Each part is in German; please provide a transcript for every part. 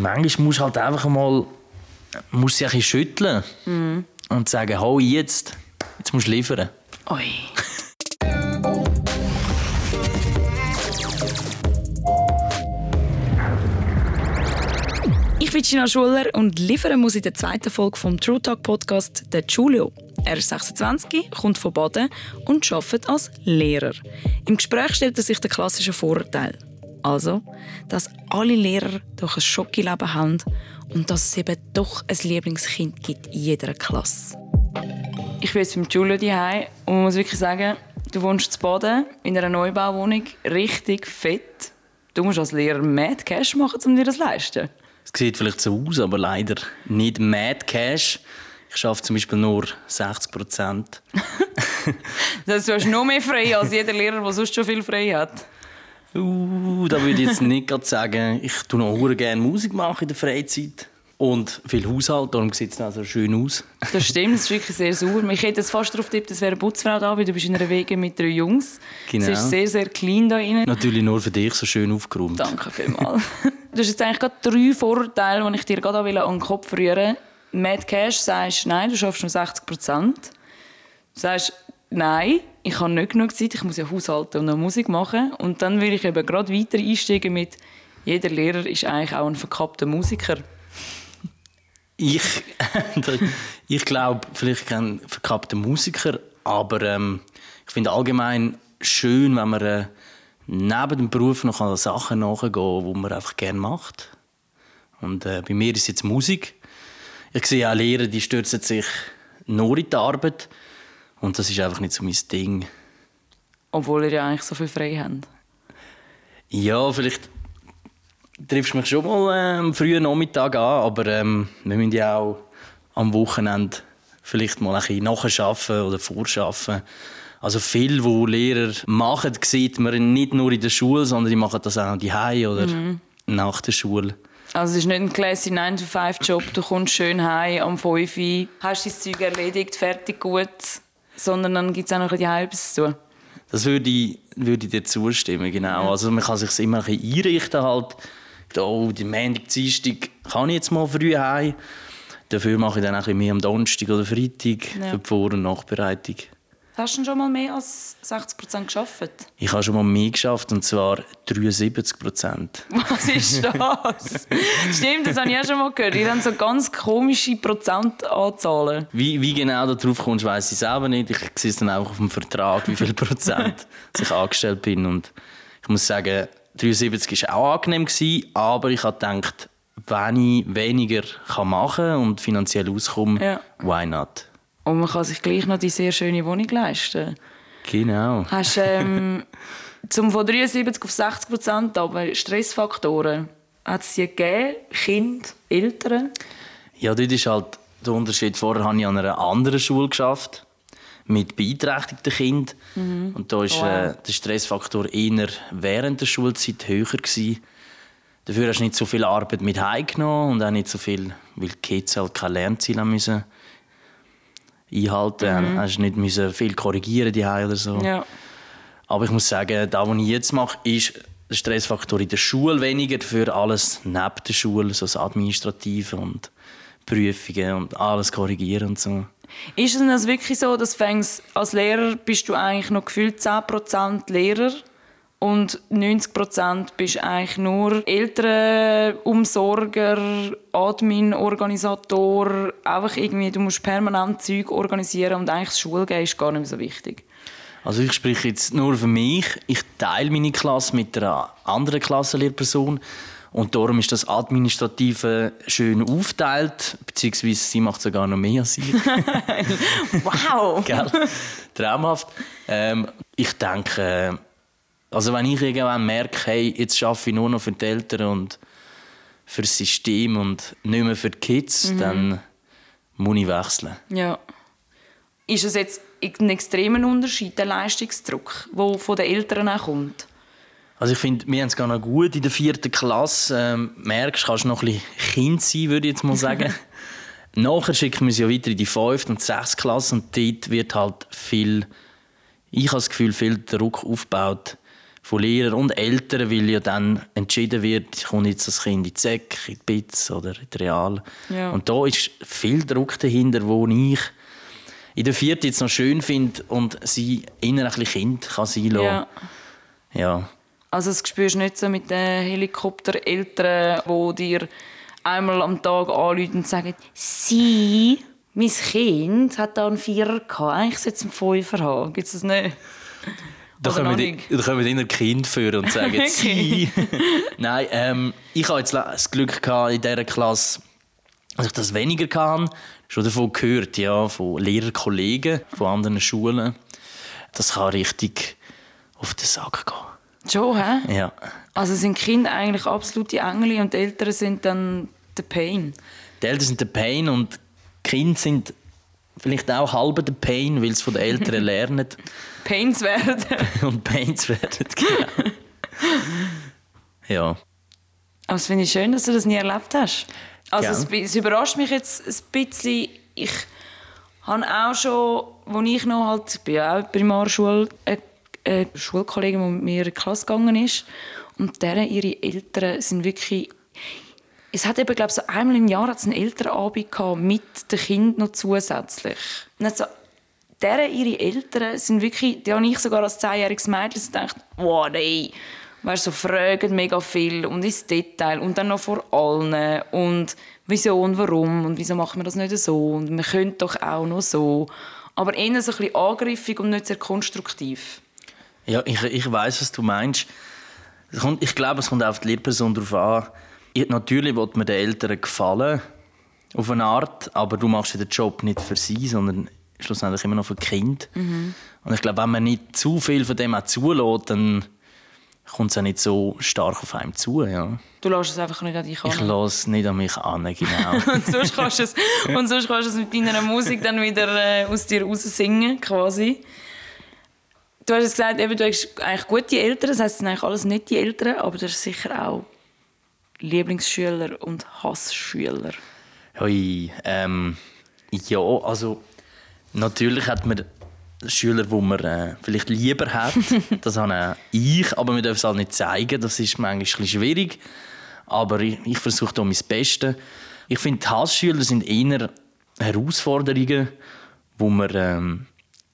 Manchmal musst du halt einfach mal musst sie ein bisschen schütteln Mhm. und sagen, hau jetzt, jetzt musst du liefern. Oi. Ich bin Gina Schuller und liefern muss in der zweiten Folge vom True Talk Podcast der Giulio. Er ist 26, kommt von Baden und arbeitet als Lehrer. Im Gespräch stellt er sich den klassischen Vorurteil. Also, dass alle Lehrer doch ein Schockeleben haben und dass es eben doch ein Lieblingskind gibt in jeder Klasse. Ich bin jetzt beim Giulio daheim und muss wirklich sagen, du wohnst zu Baden in einer Neubauwohnung, richtig fett. Du musst als Lehrer Mad Cash machen, um dir das zu leisten. Es sieht vielleicht so aus, aber leider nicht Mad Cash. Ich schaffe zum Beispiel nur 60 Prozent. Das du hast noch mehr frei als jeder Lehrer, der sonst schon viel frei hat. Uh, da würde ich jetzt nicht gerade sagen. Ich tue noch gerne Musik machen in der Freizeit. Und viel Haushalt, darum sieht es auch so schön aus. Das stimmt, das ist wirklich sehr sauber. Ich hätte jetzt fast darauf getippt, es wäre eine Putzfrau da, weil du bist in einer Wege mit drei Jungs. Genau. Es ist sehr, sehr clean da drinnen. Natürlich nur für dich so schön aufgeräumt. Danke vielmals. du hast jetzt eigentlich gerade drei Vorurteile, die ich dir gerade an den Kopf rühren will. Mad Cash sagst, nein, du schaffst nur 60 Prozent. Du sagst, nein, ich habe nicht genug Zeit, ich muss ja haushalten und noch Musik machen. Und dann will ich eben gerade weiter einsteigen mit, jeder Lehrer ist eigentlich auch ein verkappter Musiker. Ich, ich glaube, vielleicht kein verkappter Musiker, aber ähm, ich finde allgemein schön, wenn man äh, neben dem Beruf noch an Sachen nachgehen kann, die man einfach gerne macht. Und äh, bei mir ist jetzt Musik. Ich sehe auch Lehrer, die stürzen sich nur in die Arbeit. Und das ist einfach nicht so mein Ding. Obwohl ihr ja eigentlich so viel frei habt. Ja, vielleicht triffst du mich schon mal äh, am frühen Nachmittag an, aber ähm, wir müssen ja auch am Wochenende vielleicht mal ein bisschen nachschaffen oder vorschaffen. Also viel, wo Lehrer machen, sieht man nicht nur in der Schule, sondern die machen das auch daheim oder nach der Schule. Also es ist nicht ein classy 9-to-5-Job, du kommst schön heim am 5 Uhr, hast dein Zeug erledigt, fertig, gut. Sondern dann gibt es auch noch die etwas zu tun. Das würde ich, würde ich dir zustimmen, genau. Also man kann sich immer ein bisschen einrichten halt. Oh, die Montag, Dienstag kann ich jetzt mal früh heim. Dafür mache ich dann auch ein bisschen mehr am Donnerstag oder Freitag Ja. für die Vor- und Nachbereitung. Hast du schon mal mehr als 60% geschafft? Ich habe schon mal mehr geschafft, und zwar 73 Prozent. Was ist das? Stimmt, das habe ich auch schon mal gehört. Die haben so ganz komische Prozentanzahlen. Wie, wie genau du darauf kommst, weiß ich selber nicht. Ich sehe es dann auch auf dem Vertrag, wie viel Prozent ich angestellt bin. Und ich muss sagen, 73 war auch angenehm, gewesen, aber ich habe gedacht, wenn ich weniger machen kann und finanziell auskomme, Ja. why not? Und man kann sich gleich noch die sehr schöne Wohnung leisten. Genau. Hast du ähm, zum von 73 auf 60 Prozent aber Stressfaktoren? Hat es die gegeben? Kind, Eltern? Ja, dort ist halt der Unterschied. Vorher habe ich an einer anderen Schule geschafft mit beeinträchtigten Kindern. Und da war äh, Wow. der Stressfaktor eher während der Schulzeit höher. Gewesen. Dafür hast du nicht so viel Arbeit mit heimgenommen und auch nicht so viel, weil die Kids halt keine Lernziele haben müssen einhalten. Mhm. Hast nicht müssen viel korrigieren die oder so. Ja. Aber ich muss sagen, das, was ich jetzt mache, ist der Stressfaktor in der Schule weniger für alles neben der Schule, so das Administrative und Prüfungen und alles korrigieren und so. Ist es denn das wirklich so, dass fängst, als Lehrer bist du eigentlich noch gefühlt 10% Lehrer und 90% bist eigentlich nur Elternumsorger, Admin, Organisator, einfach irgendwie, du musst permanent Zeug organisieren und eigentlich das Schulgehen ist gar nicht mehr so wichtig. Also ich spreche jetzt nur für mich. Ich teile meine Klasse mit einer anderen Klassenlehrperson und darum ist das Administrative schön aufgeteilt, beziehungsweise sie macht sogar noch mehr als ich. Wow! Gell? Traumhaft. Ähm, ich denke, also wenn ich irgendwann merke, hey, jetzt arbeite ich nur noch für die Eltern und für das System und nicht mehr für die Kids, dann muss ich wechseln. Ja. Ist es jetzt ein extremer Unterschied, der Leistungsdruck, der von den Eltern auch kommt? Also ich finde, wir haben es gar noch gut in der vierten Klasse. Ähm, merkst, kannst noch ein bisschen Kind sein, würde ich jetzt mal sagen. Nachher schicken wir sie ja weiter in die fünfte und sechste Klasse und dort wird halt viel, ich habe das Gefühl, viel Druck aufgebaut von Lehrern und Eltern, weil ja dann entschieden wird, kommt jetzt das Kind in die Säck, in die BITS oder in die Real. Ja. Und da ist viel Druck dahinter, wo ich in der vierten jetzt noch schön finde und sie inner ein Kind kann sein lassen. Ja. ja. Also das spürst du nicht so mit den Helikoptereltern, die dir einmal am Tag anrufen und sagen, «Sie, mein Kind hat da einen Vierer gehabt, eigentlich sollte es einen Fünfer haben.» Gibt es das nicht? Da die, nicht? da kommen immer Kind führen und sagen, Okay. sie. Nein, ähm, ich hatte jetzt das Glück gehabt, in dieser Klasse, dass ich das weniger kann. Schon davon gehört, ja, von Lehrerkollegen von anderen Schulen. Das kann richtig auf den Sack gehen. Schon, hä? Ja. Also sind Kinder eigentlich absolute Engel und die Eltern sind dann der Pain. Die Eltern sind der Pain und die Kinder sind vielleicht auch halber der Pain, weil sie von den Eltern lernen Pains werden. und Pains werden. Genau. ja. Aber es finde ich schön, dass du das nie erlebt hast. Also es, es überrascht mich jetzt ein bisschen. Ich habe auch schon, als ich noch halt, ich bin ja auch in der Primarschule, eine, eine Schulkollegin, die mit mir in die Klasse gegangen ist. Und deren, ihre Eltern sind wirklich... Es hat eben, glaube so einmal im Jahr einen Elternabend gehabt, mit den Kindern noch zusätzlich. Und dann so, deren, ihre Eltern sind wirklich, die habe ich sogar als zehnjähriges Mädchen gedacht, wow, nein. Weißt, so fragen mega viel und ins Detail und dann noch vor allen und wieso und warum und wieso machen wir das nicht so und wir können doch auch noch so. Aber eher so ein bisschen angriffig und nicht sehr konstruktiv. Ja, ich, ich weiß, was du meinst. Ich glaube, es kommt auf die Lehrperson darauf an. Ich, natürlich will man den Eltern gefallen, auf eine Art, aber du machst den Job nicht für sie, sondern schlussendlich immer noch für die Kinder. Und ich glaube, wenn man nicht zu viel von dem auch zulässt, dann kommt es auch nicht so stark auf einem zu. Ja. Du lässt es einfach nicht an dich Ich an. lasse nicht an mich an, genau. Und sonst kannst du es, und sonst kannst du es mit deiner Musik dann wieder äh, aus dir raus singen, quasi. Du hast gesagt, eben, du hast eigentlich gute Eltern, das heisst, es sind eigentlich alles nicht die Eltern, aber du hast sicher auch Lieblingsschüler und Hassschüler. Hoi, ähm, ja, also natürlich hat man Schüler, die man äh, vielleicht lieber hat. Das habe ich, aber wir dürfen es halt nicht zeigen. Das ist manchmal ein bisschen schwierig. Aber ich, ich versuche da mein Bestes. Ich finde, Hassschüler sind eher Herausforderungen, wo man ähm,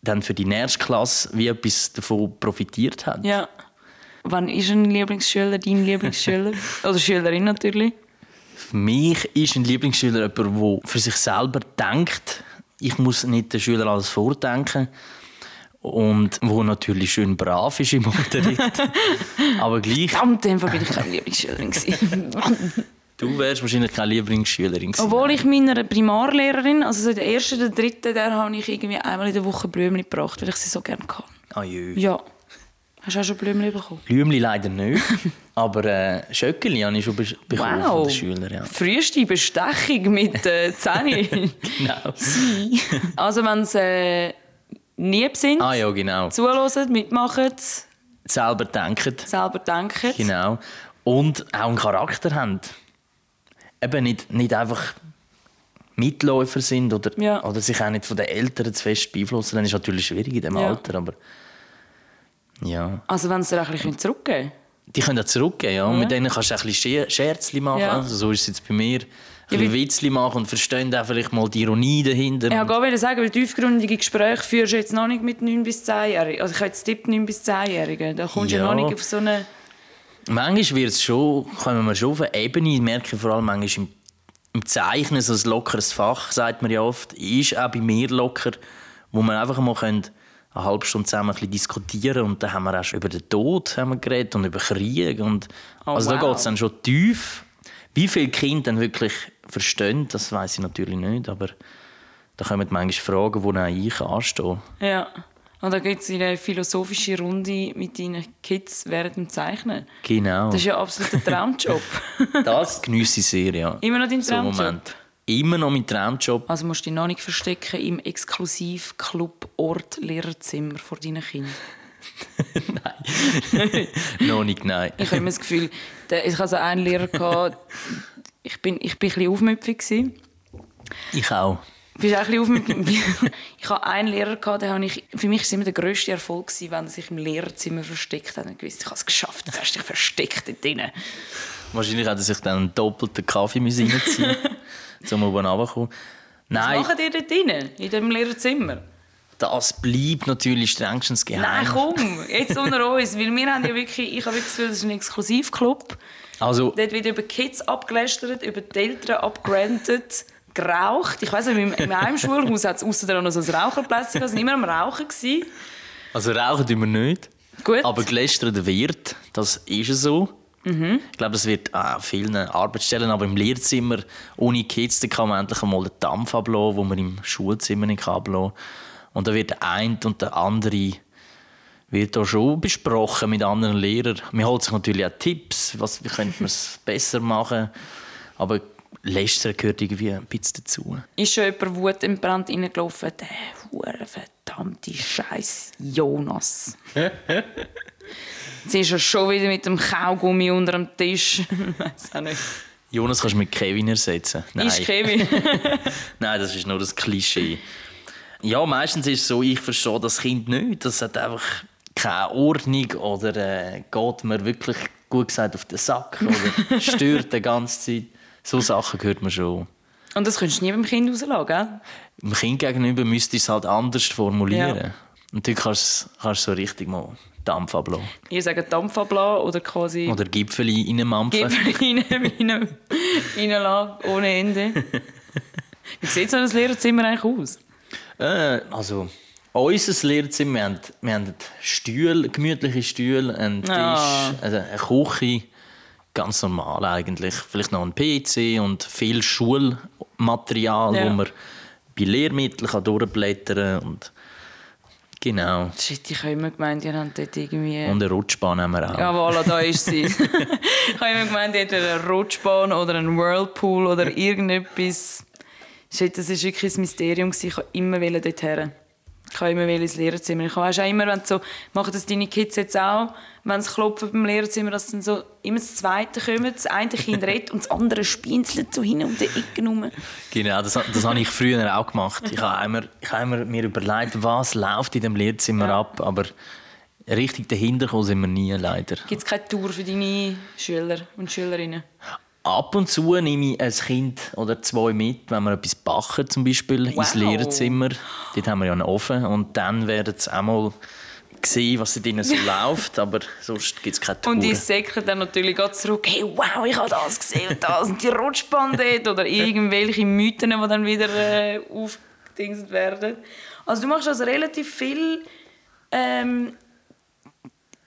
dann für die nächste Klasse wie etwas davon profitiert hat. Ja. Wann ist ein Lieblingsschüler dein Lieblingsschüler? Oder Schülerin natürlich. Für mich ist ein Lieblingsschüler jemand, der für sich selber denkt. Ich muss nicht den Schüler alles vordenken. Und wo natürlich schön brav ist im Unterricht. Aber gleich, Verdammt, in dem Fall bin ich keine Lieblingsschülerin. du wärst wahrscheinlich keine Lieblingsschülerin gewesen. Obwohl ich meiner Primarlehrerin, also so der ersten oder dritten, der habe ich irgendwie einmal in der Woche Blümchen gebracht, weil ich sie so gerne kann. Ah, jö. Ja. Hast du auch schon Blümchen bekommen? Blümli leider nicht. Aber äh, Schöckeli habe ich schon be bekommen von den Schülern. Ja. Früheste Bestechung mit äh, 10. Genau. also wenn sie äh, lieb sind, Ah ja, genau. zuhören, mitmachen, Selber denken. selber denken. Genau. Und auch einen Charakter haben. Eben nicht, nicht einfach Mitläufer sind oder, Ja. oder sich auch nicht von den Eltern zu fest beeinflussen. Dann ist natürlich schwierig in diesem Ja. Alter. Aber ja. Also wenn sie dir ein bisschen zurückgeben Die können auch zurückgehen. Ja. Und mit denen kannst du auch ein bisschen Scherzli machen. Ja. Also, so ist es jetzt bei mir. Ein bisschen Witzli machen und verstehen auch vielleicht mal die Ironie dahinter. Ich wollte sagen, weil tiefgründige Gespräche führst du jetzt noch nicht mit 9- bis 10-Jährigen. Also ich habe jetzt Tipp 9- bis 10-Jährigen. Da kommst du ja Ja. noch nicht auf so eine... Manchmal wird es schon, kommen wir schon auf eine Ebene, ich merke vor allem manchmal im, im Zeichnen, so ein lockeres Fach, sagt man ja oft, ist auch bei mir locker, wo man einfach mal können, eine halbe Stunde zusammen ein bisschen diskutieren und dann haben wir auch schon über den Tod haben wir geredet und über Krieg und Oh, also da wow. geht es dann schon tief. Wie viele Kinder dann wirklich verstehen, das weiß ich natürlich nicht, aber da kommen manchmal Fragen, die auch ich anstehe. Ja. Und dann geht es in eine philosophische Runde mit deinen Kids während dem Zeichnen. Genau. Das ist ja absolut ein Traumjob. Das geniesse ich sehr, ja. Immer noch dein So Traumjob? Moment. Immer noch mein Traumjob. Also musst du dich noch nicht verstecken im Exklusiv-Club-Ort Lehrerzimmer vor deinen Kindern. noch nicht, nein. Ich habe immer das Gefühl, ich hatte einen Lehrer, gehabt, ich bin, ich bin ein bisschen aufmüpfig. gewesen. Ich auch. bist auch ein bisschen auf mit Ich hatte einen Lehrer, gehabt, der ich, für mich war es immer der grösste Erfolg, gewesen, wenn er sich im Lehrerzimmer versteckt hat. Ich wusste, ich habe es geschafft, jetzt hast du dich versteckt dort drinnen. Wahrscheinlich hat er sich dann einen doppelten Kaffee reinziehen um oben runterzukommen. Nein. Was machen die dort drinnen, in dem Lehrerzimmer? Das bleibt natürlich strengstens geheim. Nein, komm, jetzt unter uns, weil wir haben ja wirklich, ich habe wirklich das Gefühl, das ist ein Exklusivclub. Also, Dort wird über Kids abgelästert, über die Eltern abgerantet, geraucht. Ich weiss nicht, in meinem Schulhaus hat es außerdem noch so ein Raucherplätzchen, waren immer am Rauchen. Gewesen. Also rauchen tun wir nicht. Gut. Aber gelästert wird, das ist so. Mhm. Ich glaube, das wird an vielen Arbeitsstellen, aber im Lehrzimmer ohne Kids, da kann man endlich einmal den Dampf ablassen, den man im Schulzimmer nicht ablassen kann. Und da wird der eine und der andere wird da schon besprochen mit anderen Lehrern. Man holt sich natürlich auch Tipps, was, wie könnte man es besser machen. Aber Lästern gehört irgendwie ein bisschen dazu. Ist schon jemand Wut im Brand reingelaufen? Der verdammte Scheiß Jonas. Jetzt ist er schon wieder mit dem Kaugummi unter dem Tisch. Weiß auch nicht. Jonas kannst du mit Kevin ersetzen. Nein. Ist Kevin. Nein, das ist nur das Klischee. Ja, meistens ist es so, ich verstehe das Kind nicht. Das hat einfach keine Ordnung oder äh, geht mir wirklich gut gesagt auf den Sack oder stört die ganze Zeit. So Sachen hört man schon. Und das könntest du nie beim Kind rauslassen, gell? Dem Kind gegenüber müsstest du es halt anders formulieren. Ja. Und dann kannst du es so richtig mal Dampf ablassen. Ihr sagt Dampf ablassen oder quasi Oder Gipfel reinmampfen. Gipfel rein, rein, reinlassen, ohne Ende. Wie sieht so ein Lehrerzimmer eigentlich aus? Äh, also, unser Lehrzimmer, wir haben, wir haben Stühle, gemütliche Stühle, einen Tisch, Ah. also eine Küche. Ganz normal eigentlich. Vielleicht noch ein PC und viel Schulmaterial, Ja. wo man bei Lehrmitteln kann durchblättern kann. Und genau. Shit, ich habe immer gemeint, ihr habt dort irgendwie... Und eine Rutschbahn haben wir auch. Ja, voilà, da ist sie. ich habe immer gemeint, hättet eine Rutschbahn oder einen Whirlpool oder irgendetwas. Shit, das war wirklich ein Mysterium. Ich wollte immer dort her. Ich wollte immer ins Lehrerzimmer. Ich weißt auch immer, wenn so, machen das deine Kids jetzt auch, wenn sie klopfen beim Lehrerzimmer, dass dann so immer das Zweite kommt, das eine Kind redet und das andere spinzelt so hin um die Ecke rum. Genau, das, das habe ich früher auch gemacht. Ich habe immer, ich habe immer mir überlegt, was läuft in dem Lehrzimmer Ja. ab, aber richtig dahinter kommen sind wir nie, leider. Gibt es keine Tour für deine Schüler und Schülerinnen? Ab und zu nehme ich ein Kind oder zwei mit, wenn wir etwas backen, zum Beispiel ins Wow. Lehrerzimmer. Dort haben wir ja einen Ofen und dann werden sie auch mal sehen, was drinnen so läuft, aber sonst gibt es keine Tour. Und die säcken dann natürlich zurück, hey, wow, ich habe das gesehen und das und die Rutschbahn dort oder irgendwelche Mythen, die dann wieder äh, aufgedingst werden. Also du machst also relativ viel, ähm,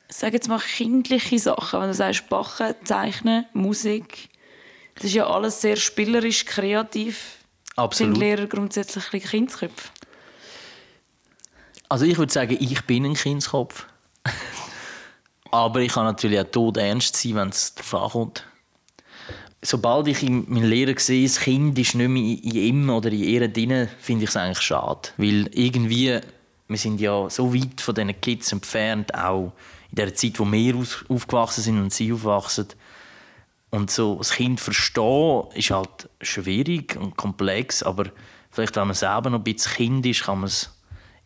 sage jetzt mal kindliche Sachen, wenn du sagst Backen, Zeichnen, Musik. Das ist ja alles sehr spielerisch, kreativ. Absolut. Sind Lehrer grundsätzlich ein Kindsköpfe? Also ich würde sagen, ich bin ein Kindskopf. Aber ich kann natürlich auch tot ernst sein, wenn es darauf ankommt. Sobald ich in meinen Lehrer sehe, das Kind ist nicht mehr in ihm oder in ihr drin, finde ich es eigentlich schade. Weil irgendwie, wir sind ja so weit von diesen Kids entfernt, auch in der Zeit, wo wir aufgewachsen sind und sie aufwachsen. Und so das Kind verstehen ist halt schwierig und komplex, aber vielleicht, wenn man selber noch ein bisschen Kind ist, kann man es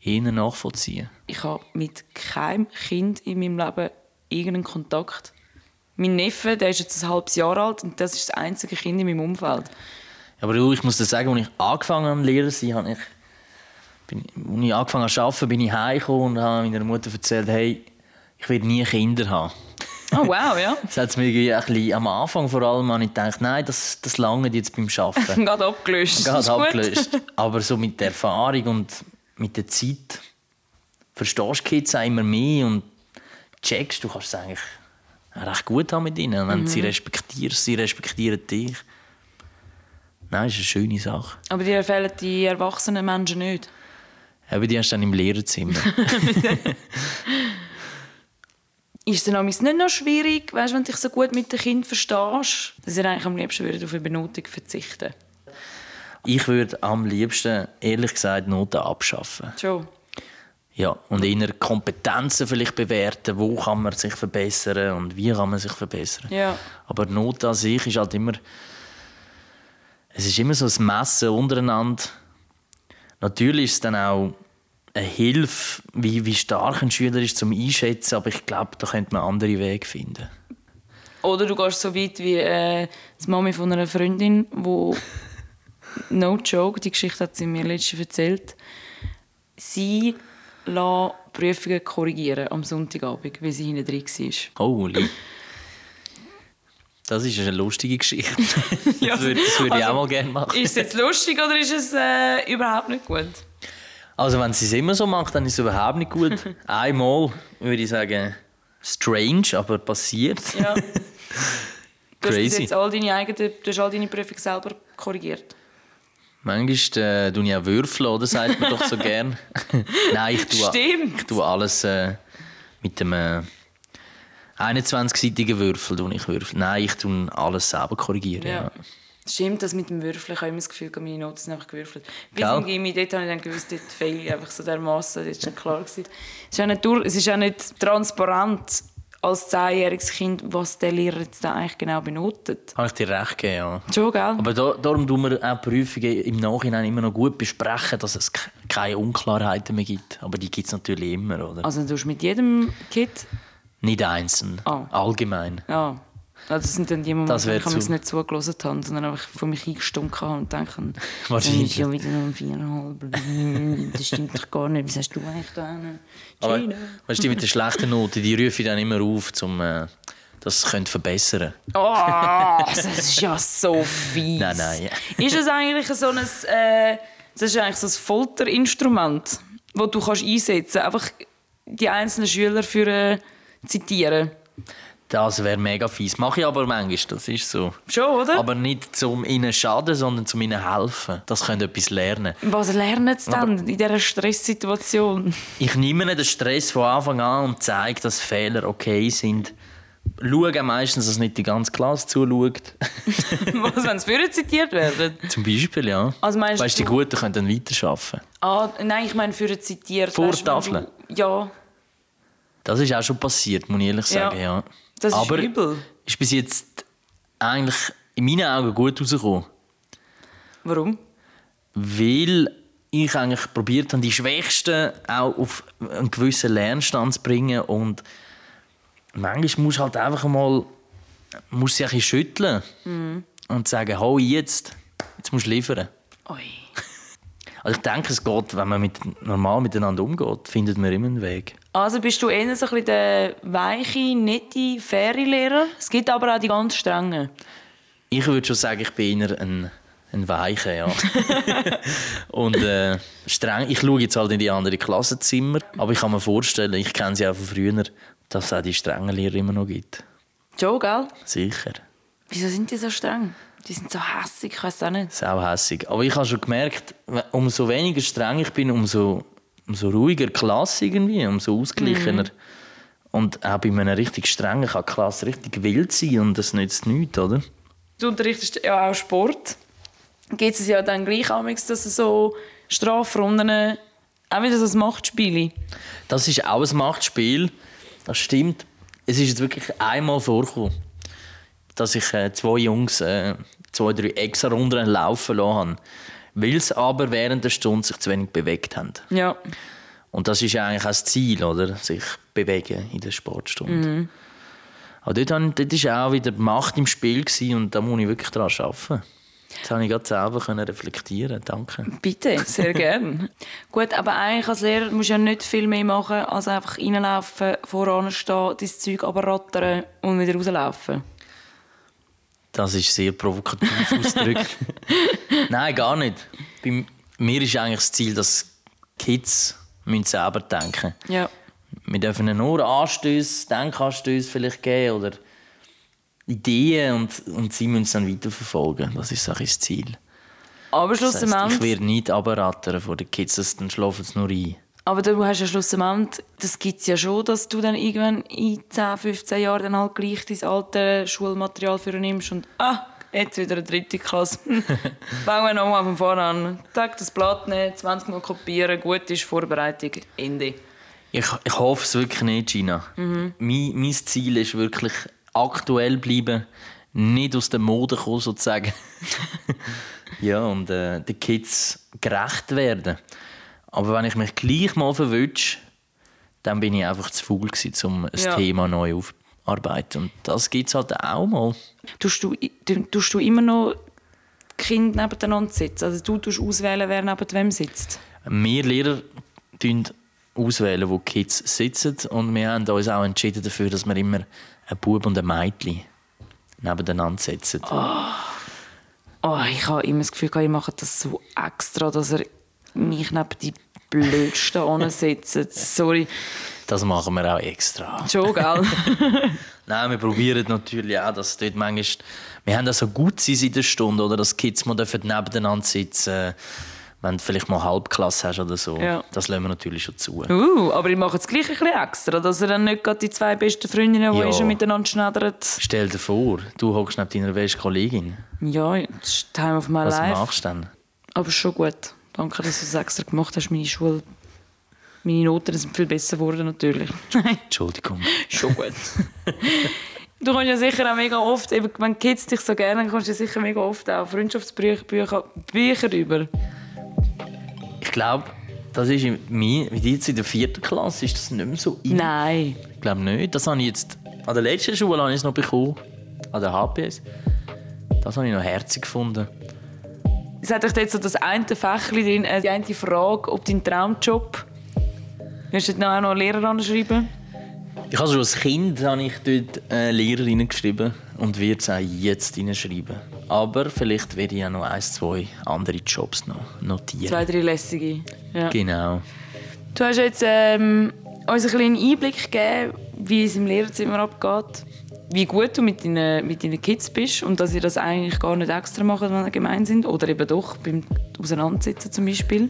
eher nachvollziehen. Ich habe mit keinem Kind in meinem Leben irgendeinen Kontakt. Mein Neffe, der ist jetzt ein halbes Jahr alt und das ist das einzige Kind in meinem Umfeld. Aber du, ich muss dir sagen, als ich angefangen habe, Lehrer zu sein, habe ich, bin, als ich angefangen habe zu arbeiten, bin ich heimgekommen und habe meiner Mutter erzählt, hey, ich werde nie Kinder haben. Oh wow, ja. Das hat mir irgendwie ein bisschen, am Anfang vor allem habe ich gedacht, nein, das, das lange jetzt beim Arbeiten. Gerade abgelöst. Ist Gerade abgelöst. Aber so mit der Erfahrung und mit der Zeit verstehst du Kids auch immer mehr und checkst, du kannst es eigentlich recht gut haben mit ihnen. Wenn du sie respektierst, sie respektieren dich. Nein, ist eine schöne Sache. Aber dir fehlen die erwachsenen Menschen nicht. Aber die hast du dann im Lehrerzimmer. Ist es dann nicht noch schwierig, weißt, wenn du dich so gut mit dem Kind verstehst, dass ihr eigentlich am liebsten würdet auf eine Benotung verzichten ich würde am liebsten, ehrlich gesagt, Noten abschaffen. Schon. Ja, und eher Kompetenzen vielleicht bewerten, wo kann man sich verbessern und wie kann man sich verbessern. Ja. Aber Noten an sich ist halt immer, es ist immer so ein Messen untereinander Natürlich ist es dann auch eine Hilfe, wie, wie stark ein Schüler ist zum Einschätzen, aber ich glaube, da könnte man andere Wege finden. Oder du gehst so weit wie äh, die Mami von einer Freundin, wo no joke, die Geschichte hat sie mir letztens erzählt. Sie lässt Prüfungen korrigieren am Sonntagabend, weil sie hinten drin war. Holy. Das ist eine lustige Geschichte. Das würde, das würde ich also, auch mal gerne machen. Ist es jetzt lustig oder ist es äh, überhaupt nicht gut? Also wenn sie es immer so macht, dann ist es überhaupt nicht gut. Einmal würde ich sagen, strange, aber passiert. Ja. Du hast Crazy. jetzt all deine eigenen, du hast all deine Prüfungen selber korrigiert. Manchmal äh, tue ich auch Würfel, oder? Sagt man doch so gern. Nein, ich tue, Stimmt. ich tue alles äh, mit dem äh, 21-seitigen Würfel. Ich Würfel. Nein, ich tue alles selber korrigieren. Ja. Ja. Stimmt, das mit dem Würfeln. Ich habe immer das Gefühl, meine Noten sind einfach gewürfelt. Bis Gell? im Gimmi, dort habe ich dann gewusst, dort fehle ich einfach so dermassen. Das war schon klar. Gewesen. Es ist auch nicht, durch, es ist auch nicht transparent als zehnjähriges Kind, was der Lehrer jetzt da eigentlich genau benotet. Habe ich dir recht gegeben, ja. Schon, gell? Aber da, darum tun wir auch Prüfungen im Nachhinein immer noch gut besprechen, dass es ke- keine Unklarheiten mehr gibt. Aber die gibt es natürlich immer, oder? also du hast mit jedem Kind... Nicht einzeln, Ah. allgemein. Ja. Also sind dann die Momente, wo ich es nicht zugelassen habe, sondern einfach von mich eingestunken habe und denke, Wahrscheinlich. ist ja wieder ein Viereinhalb. Das stimmt doch gar nicht. Was hast du eigentlich da? Aber weißt du, die mit den schlechten Noten, die rufe ich dann immer auf, um äh, das zu verbessern. Oh, das ist ja so fies. Nein, nein. Ist es eigentlich so ein, äh, das ist eigentlich so ein Folterinstrument, das du kannst einsetzen kannst, einfach die einzelnen Schüler für äh, zitieren? Das wäre mega fies. Mache ich aber manchmal, das ist so. Schon, oder? Aber nicht zum ihnen zu schaden, sondern zum ihnen zu helfen. Das können etwas lernen. Was lernen sie dann in dieser Stresssituation? Ich nehme den Stress von Anfang an und zeige, dass Fehler okay sind. Schaue meistens, dass nicht die ganze Klasse zuschaut. Was, wenn sie für zitiert werden? Zum Beispiel, ja. Also meinst weißt, die du- Guten können dann weiterarbeiten. Ah, nein, ich meine für zitiert. Vor wenn Tafeln? du- Ja, Das ist auch schon passiert, muss ich ehrlich sagen. Ja. Ja. Das ist Aber übel. ist bis jetzt eigentlich in meinen Augen gut rausgekommen. warum? Weil ich eigentlich probiert habe, die Schwächsten auch auf einen gewissen Lernstand zu bringen. Und manchmal musst du halt einfach mal musst sie ein bisschen schütteln und sagen, hau jetzt, jetzt musst du liefern. Ui. Also ich denke, es geht, wenn man mit, normal miteinander umgeht, findet man immer einen Weg. Also bist du eher so ein bisschen der weiche, nette, faire Lehrer? Es gibt aber auch die ganz strengen. Ich würde schon sagen, ich bin eher ein, ein Weicher, ja. und äh, streng. Ich schaue jetzt halt in die anderen Klassenzimmer, aber ich kann mir vorstellen, ich kenne sie auch von früher, dass es auch die strengen Lehrer immer noch gibt. Schon, gell? Sicher. Wieso sind die so streng? Die sind so hässig, ich weiß auch nicht. Sau hässig. Aber ich habe schon gemerkt, umso weniger streng ich bin, umso, umso ruhiger die Klasse irgendwie, umso ausgeglichener. Und auch bei einer richtig strengen kann die Klasse richtig wild sein und das nützt nichts, oder? Du unterrichtest ja auch Sport. Geht es ja dann gleich amigs, dass es so Strafrunden auch wieder so ein Machtspiel Das ist auch ein Machtspiel. Das stimmt. Es ist jetzt wirklich einmal vorgekommen, dass ich äh, zwei Jungs äh, zwei, drei extra Runden laufen lassen habe. Weil sie aber während der Stunde sich zu wenig bewegt haben. Ja. Und das ist ja eigentlich auch das Ziel, oder? Sich bewegen in der Sportstunde. Aber dort, war auch wieder die Macht im Spiel und da muss ich wirklich daran arbeiten. Das habe ich gerade selber reflektieren. Danke. Bitte, sehr gern. Gut, aber eigentlich als Lehrer musst du ja nicht viel mehr machen, als einfach reinlaufen, voran stehen, dein Zeug aber rattern und wieder rauslaufen. Das ist sehr provokativ ausgedrückt. Nein, gar nicht. Bei mir ist eigentlich das Ziel, dass Kids müssen selber denken Ja. Wir dürfen ihnen nur Anstöße, Denkanstöße vielleicht geben oder Ideen und, und sie müssen es dann weiterverfolgen. Das ist auch das Ziel. Aber Das heisst, schlussendlich, ich werde nicht abrattern von den Kids, das- dann schlafen sie nur ein. Aber du hast ja schlussendlich, das gibt es ja schon, dass du dann irgendwann in 10, 15 Jahren dann halt gleich dein alte Schulmaterial für nimmst und ah, jetzt wieder eine dritte Klasse. Fangen wir nochmal von vorne an. Tag das Blatt nehmen, 20 Mal kopieren, gut ist Vorbereitung, Ende. Ich, ich hoffe es wirklich nicht, Gina. Mein, mein Ziel ist wirklich aktuell bleiben, nicht aus der Mode kommen sozusagen. ja, und äh, den Kids gerecht werden. Aber wenn ich mich gleich mal verwünsche, dann bin ich einfach zu faul gewesen, um ein Ja. Thema neu aufzuarbeiten. Und das gibt es halt auch mal. Tust du, tust du immer noch Kinder nebeneinander sitzen? Also du tust auswählen, wer neben wem sitzt? Wir Lehrer auswählen, wo die Kids sitzen. Und wir haben uns auch entschieden dafür, dass wir immer einen Bub und ein Mädchen nebeneinander setzen. Oh, ich habe immer das Gefühl, ich mache das so extra, dass er mich neben die Blödsten ansetzt. Sorry. Das machen wir auch extra. Schon, gell? Nein, wir probieren natürlich auch, dass dort manchmal... Wir haben auch so gut sein in der Stunde, oder dass Kids mal nebeneinander sitzen wenn du vielleicht mal Halbklasse hast oder so. Ja. Das lassen wir natürlich schon zu. Uh, aber ich mache es gleich ein bisschen extra, dass er dann nicht gerade die zwei besten Freundinnen, die Ja. schon miteinander schneidern. Stell dir vor, du hockst neben deiner besten Kollegin. Ja, das ist Time of my Was life. machst du dann? Aber schon gut. Danke, dass du es extra gemacht hast. Meine Schule, meine Noten sind viel besser geworden natürlich. Entschuldigung. schon gut. du kommst ja sicher auch mega oft, eben, wenn Kids dich so gerne, kommst du sicher mega oft auch Freundschaftsbücher Bücher, Bücher über. Ich glaube, das ist in, mir, wie jetzt in der vierten Klasse ist das nicht mehr so in. Nein. Ich glaube nicht. Das habe ich jetzt an der letzten Schule habe ich es noch bekommen. An der HPS. Das habe ich noch herzig gefunden. Es hat euch jetzt so das eine Fächchen drin, äh, die eine Frage, ob dein Traumjob. Hast du noch einen Lehrer anschreiben? Ich habe schon als Kind habe ich dort äh, Lehrerin geschrieben und werde es auch jetzt hineinschreiben. Aber vielleicht werde ich auch noch ein, zwei andere Jobs noch notieren. Zwei, drei lässige. Ja. Genau. Du hast jetzt ähm, uns einen kleinen Einblick gegeben, wie es im Lehrerzimmer abgeht. Wie gut du mit deinen, mit deinen Kids bist und dass ihr das eigentlich gar nicht extra macht, wenn ihr gemein sind. Oder eben doch, beim Auseinandersitzen zum Beispiel.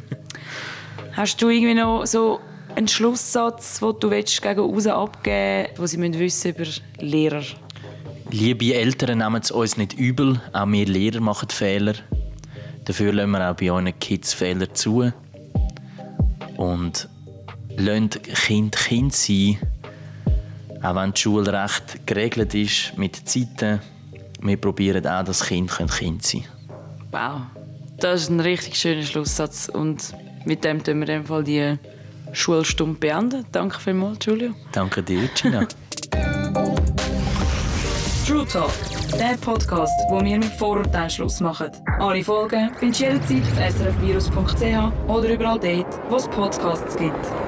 Hast du irgendwie noch so einen Schlusssatz, den du willst gegen raus abgeben willst, was sie müssen wissen über Lehrer? Liebe Eltern, nehmen es uns nicht übel. Auch wir Lehrer machen Fehler. Dafür lassen wir auch bei euren Kids Fehler zu. Und lasst Kind Kind sein. Auch wenn das Schulrecht geregelt ist mit Zeiten. Wir probieren auch, dass Kind Kind sein können. Wow, das ist ein richtig schöner Schlusssatz. Und mit dem tun wir in dem Fall die Schulstunde beenden. Danke vielmals, Julio. Danke dir, Gina. True Talk, der Podcast, wo wir mit Vorurteilen Schluss machen. Alle Folgen findest du jederzeit auf srfvirus.ch oder überall dort, wo es Podcasts gibt.